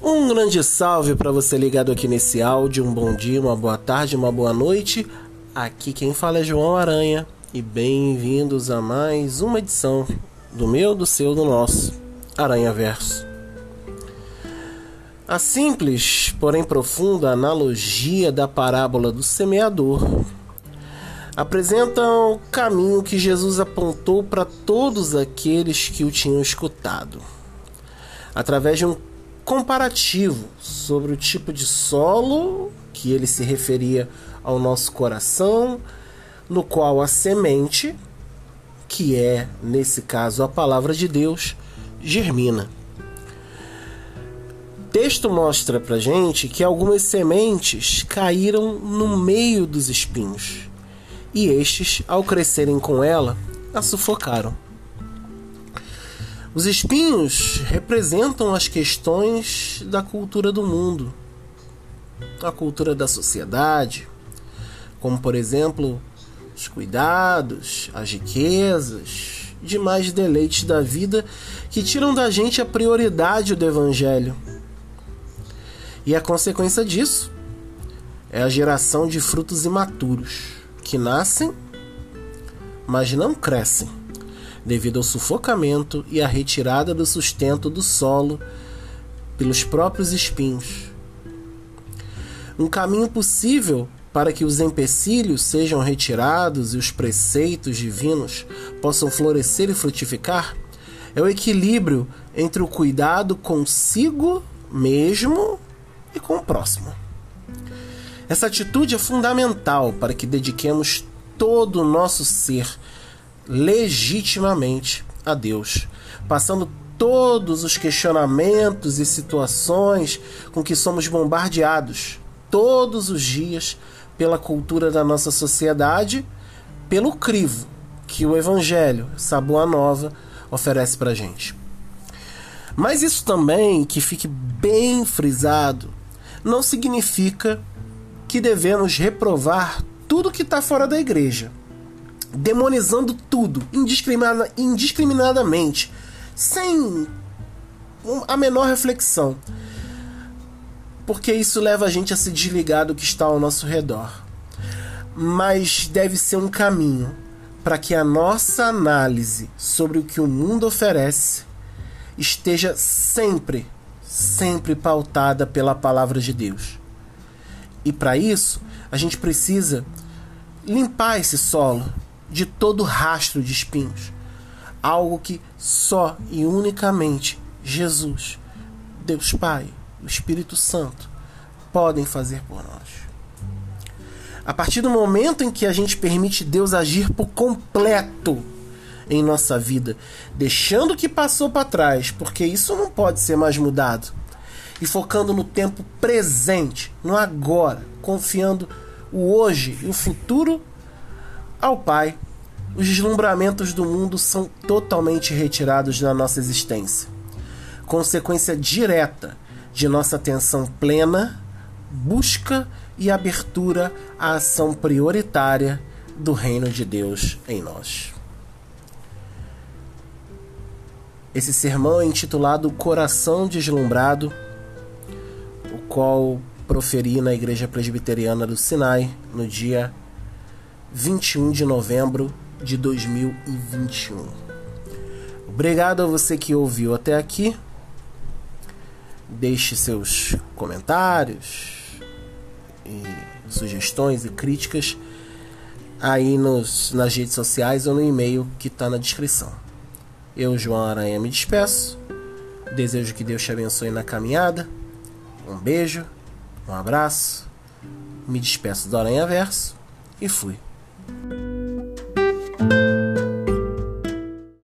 Um grande salve para você ligado aqui nesse áudio. Um bom dia, uma boa tarde, uma boa noite. Aqui quem fala é João Aranha e bem-vindos a mais uma edição do meu, do seu, do nosso Aranha Verso. A simples, porém profunda analogia da parábola do semeador apresenta o caminho que Jesus apontou para todos aqueles que o tinham escutado, através de um comparativo sobre o tipo de solo que ele se referia ao nosso coração, no qual a semente, que é nesse caso a palavra de Deus, germina. O texto mostra pra gente que algumas sementes caíram no meio dos espinhos e estes, ao crescerem com ela, a sufocaram. Os espinhos representam as questões da cultura do mundo, a cultura da sociedade, como por exemplo os cuidados, as riquezas, demais deleites da vida que tiram da gente a prioridade do Evangelho. E a consequência disso é a geração de frutos imaturos que nascem, mas não crescem devido ao sufocamento e à retirada do sustento do solo pelos próprios espinhos. Um caminho possível para que os empecilhos sejam retirados e os preceitos divinos possam florescer e frutificar é o equilíbrio entre o cuidado consigo mesmo e com o próximo. Essa atitude é fundamental para que dediquemos todo o nosso ser legitimamente a Deus, passando todos os questionamentos e situações com que somos bombardeados todos os dias pela cultura da nossa sociedade, pelo crivo que o Evangelho, essa boa nova, oferece para gente. Mas isso também, que fique bem frisado, não significa que devemos reprovar tudo que está fora da igreja demonizando tudo indiscriminada, indiscriminadamente, sem a menor reflexão. Porque isso leva a gente a se desligar do que está ao nosso redor. Mas deve ser um caminho para que a nossa análise sobre o que o mundo oferece esteja sempre, sempre pautada pela palavra de Deus. E para isso, a gente precisa limpar esse solo, de todo rastro de espinhos. Algo que só e unicamente Jesus, Deus Pai, o Espírito Santo podem fazer por nós. A partir do momento em que a gente permite Deus agir por completo em nossa vida, deixando o que passou para trás, porque isso não pode ser mais mudado, e focando no tempo presente, no agora, confiando o hoje e o futuro ao Pai, os deslumbramentos do mundo são totalmente retirados da nossa existência. Consequência direta de nossa atenção plena, busca e abertura à ação prioritária do reino de Deus em nós. Esse sermão é intitulado Coração Deslumbrado, o qual proferi na Igreja Presbiteriana do Sinai no dia 21 de novembro de 2021. Obrigado a você que ouviu até aqui. Deixe seus comentários e sugestões e críticas aí nos, nas redes sociais ou no e-mail que está na descrição. Eu, João Aranha, me despeço. Desejo que Deus te abençoe na caminhada. Um beijo, um abraço. Me despeço do Aranha Verso e fui. you.